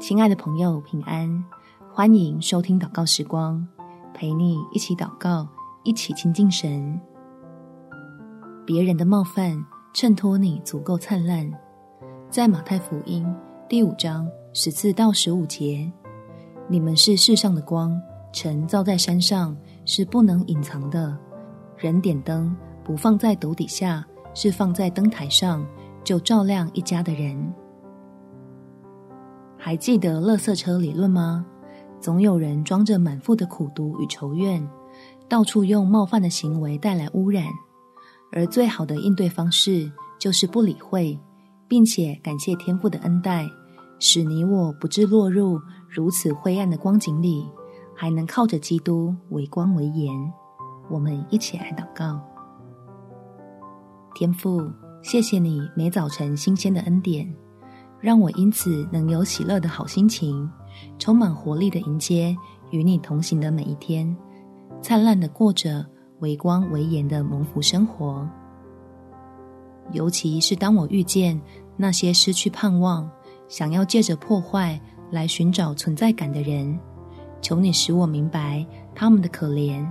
亲爱的朋友，平安！欢迎收听祷告时光，陪你一起祷告，一起亲近神。别人的冒犯衬托你足够灿烂，在马太福音第五章十四到十五节，你们是世上的光，晨照在山上是不能隐藏的。人点灯不放在斗底下，是放在灯台上，就照亮一家的人。还记得垃圾车理论吗？总有人装着满腹的苦毒与仇怨，到处用冒犯的行为带来污染。而最好的应对方式就是不理会，并且感谢天父的恩待，使你我不致落入如此灰暗的光景里，还能靠着基督为光为盐。我们一起来祷告：天父，谢谢你每早晨新鲜的恩典。让我因此能有喜乐的好心情，充满活力的迎接与你同行的每一天，灿烂的过着为光为盐的蒙福生活。尤其是当我遇见那些失去盼望、想要借着破坏来寻找存在感的人，求你使我明白他们的可怜，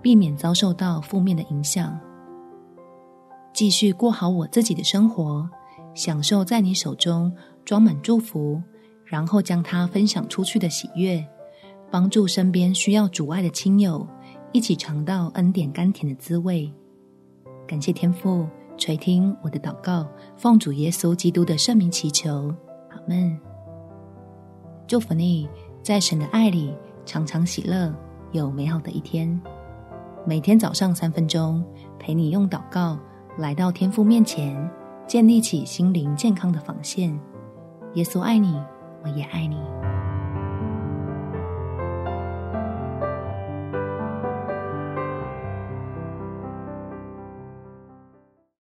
避免遭受到负面的影响，继续过好我自己的生活。享受在你手中装满祝福，然后将它分享出去的喜悦，帮助身边需要主爱的亲友一起尝到恩典甘甜的滋味。感谢天父垂听我的祷告，奉主耶稣基督的圣名祈求，阿门。祝福你，在神的爱里常常喜乐，有美好的一天。每天早上三分钟，陪你用祷告来到天父面前。建立起心灵健康的防线。耶稣爱你，我也爱你。